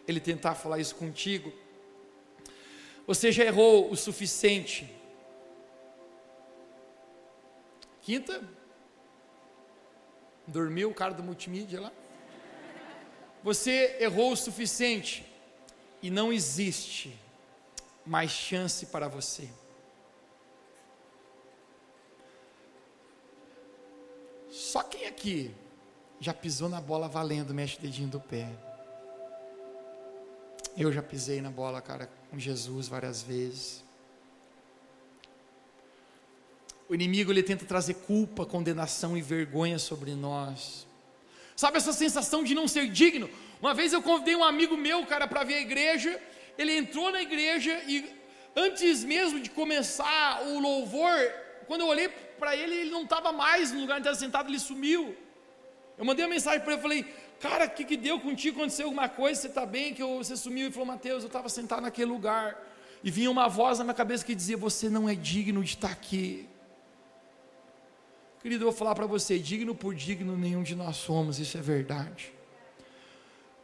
ele tentar falar isso contigo. Você já errou o suficiente. Quinta? Dormiu o cara do multimídia lá? Você errou o suficiente e não existe mais chance para você. Só quem aqui já pisou na bola valendo, mexe o dedinho do pé. Eu já pisei na bola, cara, com Jesus várias vezes. O inimigo ele tenta trazer culpa, condenação e vergonha sobre nós. Sabe essa sensação de não ser digno? Uma vez eu convidei um amigo meu, cara, para ver a igreja. Ele entrou na igreja e antes mesmo de começar o louvor, quando eu olhei para ele, ele não estava mais no lugar onde estava sentado, ele sumiu. Eu mandei uma mensagem para ele, falei, cara, o que, que deu contigo? Aconteceu alguma coisa? Você está bem? Que eu, você sumiu? Ele falou, Mateus, eu estava sentado naquele lugar. E vinha uma voz na minha cabeça que dizia: Você não é digno de estar aqui. Querido, eu vou falar para você: digno por digno nenhum de nós somos, isso é verdade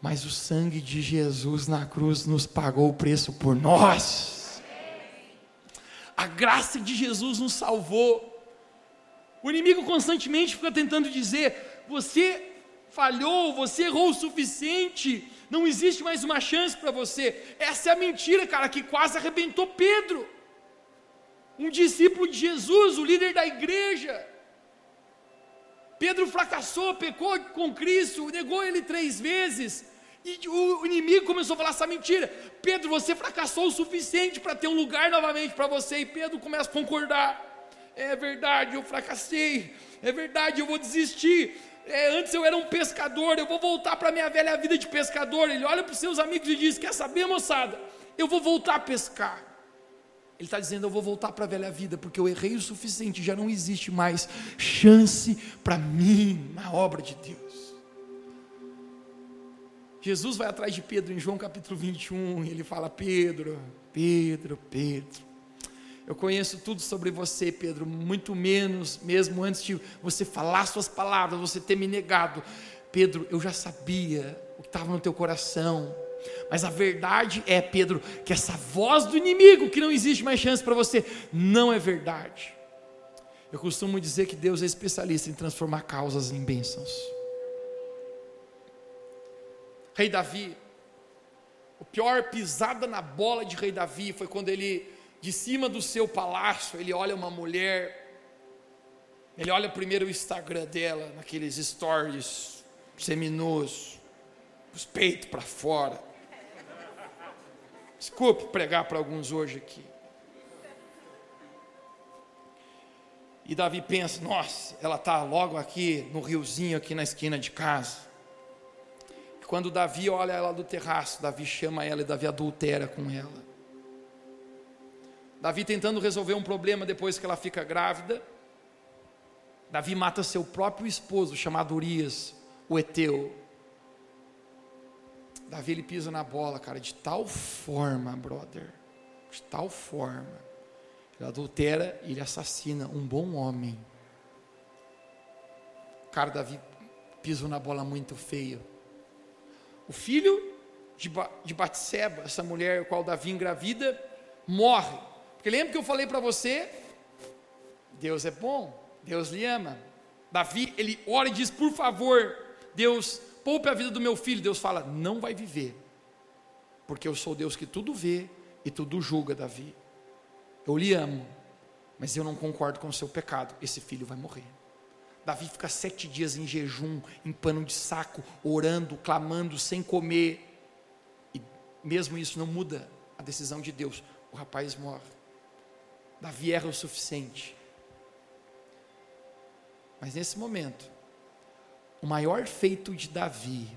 mas o sangue de Jesus na cruz nos pagou o preço por nós. A graça de Jesus nos salvou. O inimigo constantemente fica tentando dizer: você falhou, você errou o suficiente, não existe mais uma chance para você. Essa é a mentira, cara, que quase arrebentou Pedro, um discípulo de Jesus, o líder da igreja. Pedro fracassou, pecou com Cristo, negou ele três vezes, e o inimigo começou a falar essa mentira. Pedro, você fracassou o suficiente para ter um lugar novamente para você. E Pedro começa a concordar. É verdade, eu fracassei. É verdade, eu vou desistir. É, antes eu era um pescador, eu vou voltar para a minha velha vida de pescador. Ele olha para os seus amigos e diz: Quer saber, moçada? Eu vou voltar a pescar. Ele está dizendo: Eu vou voltar para a velha vida, porque eu errei o suficiente, já não existe mais chance para mim na obra de Deus. Jesus vai atrás de Pedro em João capítulo 21 e ele fala: Pedro, Pedro, Pedro. Eu conheço tudo sobre você, Pedro, muito menos, mesmo antes de você falar suas palavras, você ter me negado. Pedro, eu já sabia o que estava no teu coração, mas a verdade é, Pedro, que essa voz do inimigo, que não existe mais chance para você, não é verdade. Eu costumo dizer que Deus é especialista em transformar causas em bênçãos. Rei Davi, o pior pisada na bola de Rei Davi foi quando ele, de cima do seu palácio, ele olha uma mulher, ele olha primeiro o Instagram dela, naqueles stories seminuos, os peitos para fora. Desculpe pregar para alguns hoje aqui. E Davi pensa: nossa, ela está logo aqui no riozinho, aqui na esquina de casa. Quando Davi olha ela do terraço, Davi chama ela e Davi adultera com ela. Davi tentando resolver um problema depois que ela fica grávida. Davi mata seu próprio esposo, chamado Urias, o Eteu. Davi ele pisa na bola, cara, de tal forma, brother, de tal forma. Ele adultera e ele assassina um bom homem. Cara, Davi pisou na bola muito feio. O filho de, ba de Batseba, essa mulher qual Davi engravida, morre. Porque lembra que eu falei para você? Deus é bom, Deus lhe ama. Davi, ele ora e diz: Por favor, Deus, poupe a vida do meu filho. Deus fala: Não vai viver, porque eu sou Deus que tudo vê e tudo julga, Davi. Eu lhe amo, mas eu não concordo com o seu pecado. Esse filho vai morrer. Davi fica sete dias em jejum, em pano de saco, orando, clamando, sem comer. E mesmo isso não muda a decisão de Deus, o rapaz morre. Davi erra o suficiente. Mas nesse momento, o maior feito de Davi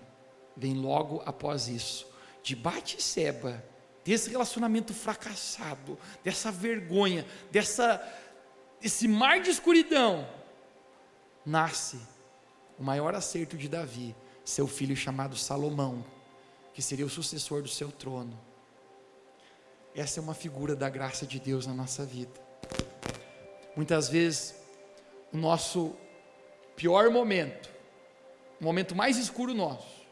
vem logo após isso. De Bate-seba, desse relacionamento fracassado, dessa vergonha, dessa, desse mar de escuridão, nasce o maior acerto de Davi, seu filho chamado Salomão, que seria o sucessor do seu trono. Essa é uma figura da graça de Deus na nossa vida. Muitas vezes, o nosso pior momento, o momento mais escuro nosso,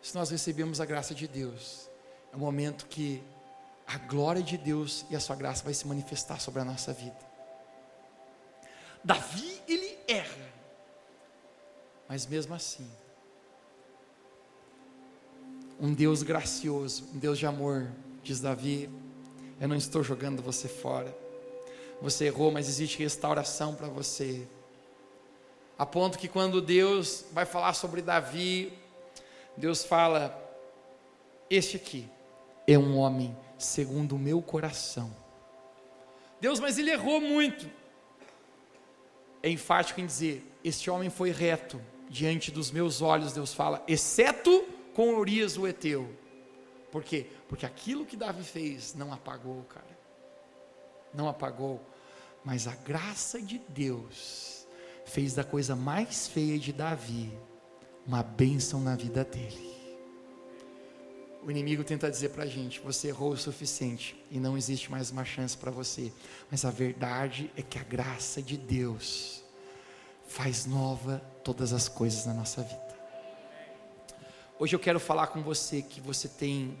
se nós recebemos a graça de Deus, é o momento que a glória de Deus e a sua graça vai se manifestar sobre a nossa vida. Davi, ele erra, mas mesmo assim, um Deus gracioso, um Deus de amor, diz Davi: Eu não estou jogando você fora. Você errou, mas existe restauração para você. A ponto que quando Deus vai falar sobre Davi, Deus fala: Este aqui é um homem segundo o meu coração. Deus, mas ele errou muito. É enfático em dizer: Este homem foi reto diante dos meus olhos, Deus fala, exceto com Urias o Eteu. Por quê? Porque aquilo que Davi fez não apagou, cara. Não apagou. Mas a graça de Deus fez da coisa mais feia de Davi uma bênção na vida dele. O inimigo tenta dizer para a gente: você errou o suficiente e não existe mais uma chance para você. Mas a verdade é que a graça de Deus faz nova todas as coisas na nossa vida. Hoje eu quero falar com você que você tem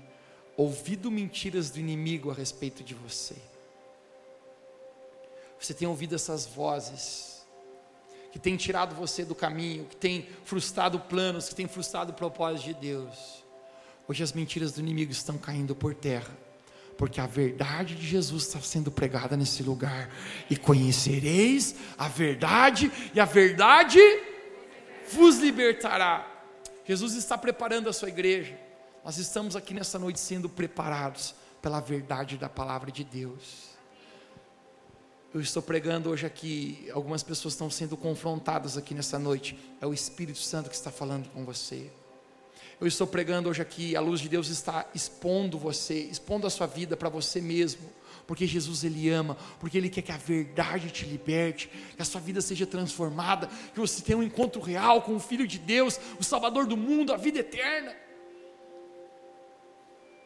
ouvido mentiras do inimigo a respeito de você. Você tem ouvido essas vozes que tem tirado você do caminho, que tem frustrado planos, que tem frustrado propósitos de Deus. Hoje as mentiras do inimigo estão caindo por terra, porque a verdade de Jesus está sendo pregada nesse lugar. E conhecereis a verdade, e a verdade vos libertará. Jesus está preparando a sua igreja. Nós estamos aqui nessa noite sendo preparados pela verdade da palavra de Deus eu estou pregando hoje aqui, algumas pessoas estão sendo confrontadas aqui nessa noite. É o Espírito Santo que está falando com você. Eu estou pregando hoje aqui, a luz de Deus está expondo você, expondo a sua vida para você mesmo, porque Jesus ele ama, porque ele quer que a verdade te liberte, que a sua vida seja transformada, que você tenha um encontro real com o Filho de Deus, o Salvador do mundo, a vida eterna.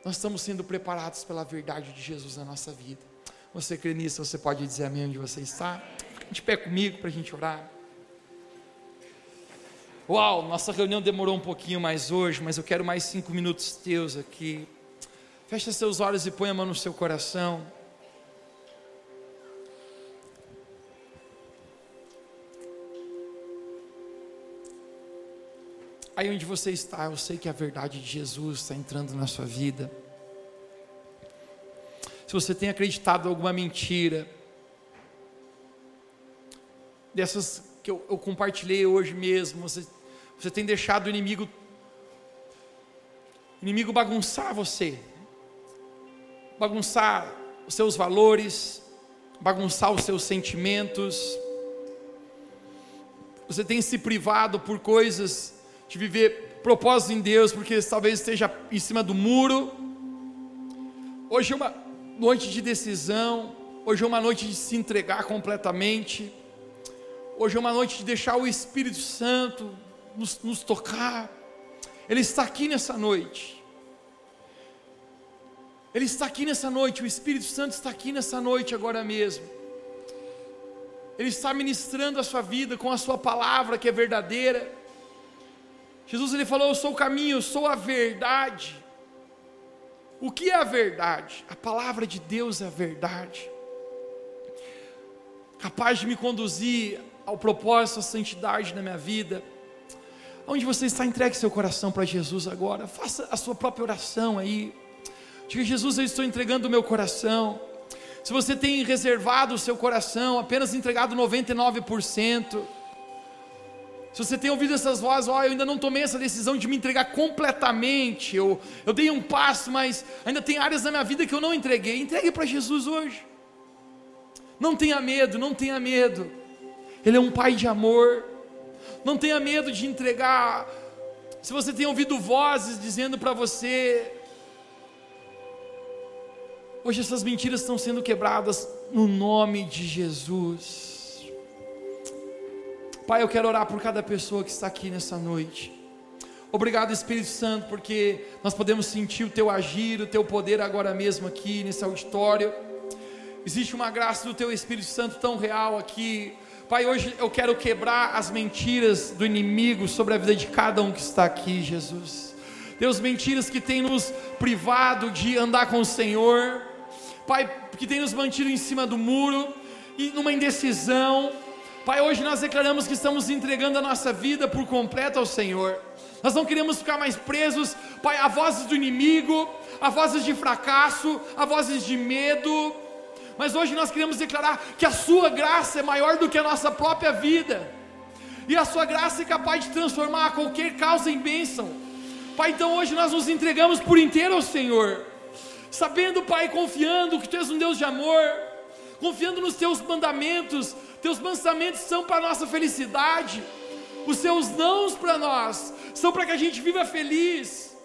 Nós estamos sendo preparados pela verdade de Jesus na nossa vida. Você crê nisso? Você pode dizer amém onde você está? De pé comigo para a gente orar. Uau, nossa reunião demorou um pouquinho mais hoje, mas eu quero mais cinco minutos teus aqui. Feche seus olhos e põe a mão no seu coração. Aí onde você está, eu sei que a verdade de Jesus está entrando na sua vida se você tem acreditado em alguma mentira, dessas que eu, eu compartilhei hoje mesmo, você, você tem deixado o inimigo, o inimigo bagunçar você, bagunçar os seus valores, bagunçar os seus sentimentos, você tem se privado por coisas de viver propósito em Deus, porque talvez esteja em cima do muro. Hoje é uma, noite de decisão, hoje é uma noite de se entregar completamente, hoje é uma noite de deixar o Espírito Santo nos, nos tocar, Ele está aqui nessa noite, Ele está aqui nessa noite, o Espírito Santo está aqui nessa noite agora mesmo, Ele está ministrando a sua vida com a sua palavra que é verdadeira, Jesus ele falou: Eu sou o caminho, eu sou a verdade. O que é a verdade? A palavra de Deus é a verdade. Capaz de me conduzir ao propósito, à santidade na minha vida. Onde você está, entregue seu coração para Jesus agora. Faça a sua própria oração aí. Diga, Jesus, eu estou entregando o meu coração. Se você tem reservado o seu coração, apenas entregado 99%, Se você tem ouvido essas vozes, ó, eu ainda não tomei essa decisão de me entregar completamente, eu, eu dei um passo, mas ainda tem áreas da minha vida que eu não entreguei. Entregue para Jesus hoje. Não tenha medo, não tenha medo. Ele é um pai de amor. Não tenha medo de entregar. Se você tem ouvido vozes dizendo para você, hoje essas mentiras estão sendo quebradas no nome de Jesus. Pai, eu quero orar por cada pessoa que está aqui nessa noite. Obrigado, Espírito Santo, porque nós podemos sentir o teu agir, o teu poder agora mesmo aqui nesse auditório. Existe uma graça do teu Espírito Santo tão real aqui. Pai, hoje eu quero quebrar as mentiras do inimigo sobre a vida de cada um que está aqui, Jesus. Deus, mentiras que têm nos privado de andar com o Senhor. Pai, que tem nos mantido em cima do muro e numa indecisão Pai, hoje nós declaramos que estamos entregando a nossa vida por completo ao Senhor. Nós não queremos ficar mais presos, Pai, a vozes do inimigo, a vozes de fracasso, a vozes de medo. Mas hoje nós queremos declarar que a Sua graça é maior do que a nossa própria vida. E a Sua graça é capaz de transformar qualquer causa em bênção. Pai, então hoje nós nos entregamos por inteiro ao Senhor. Sabendo, Pai, confiando que Tu és um Deus de amor, confiando nos Teus mandamentos, teus pensamentos são para a nossa felicidade, os seus nãos para nós são para que a gente viva feliz.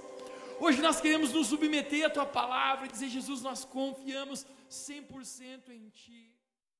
Hoje nós queremos nos submeter à tua palavra e dizer: Jesus, nós confiamos 100% em Ti.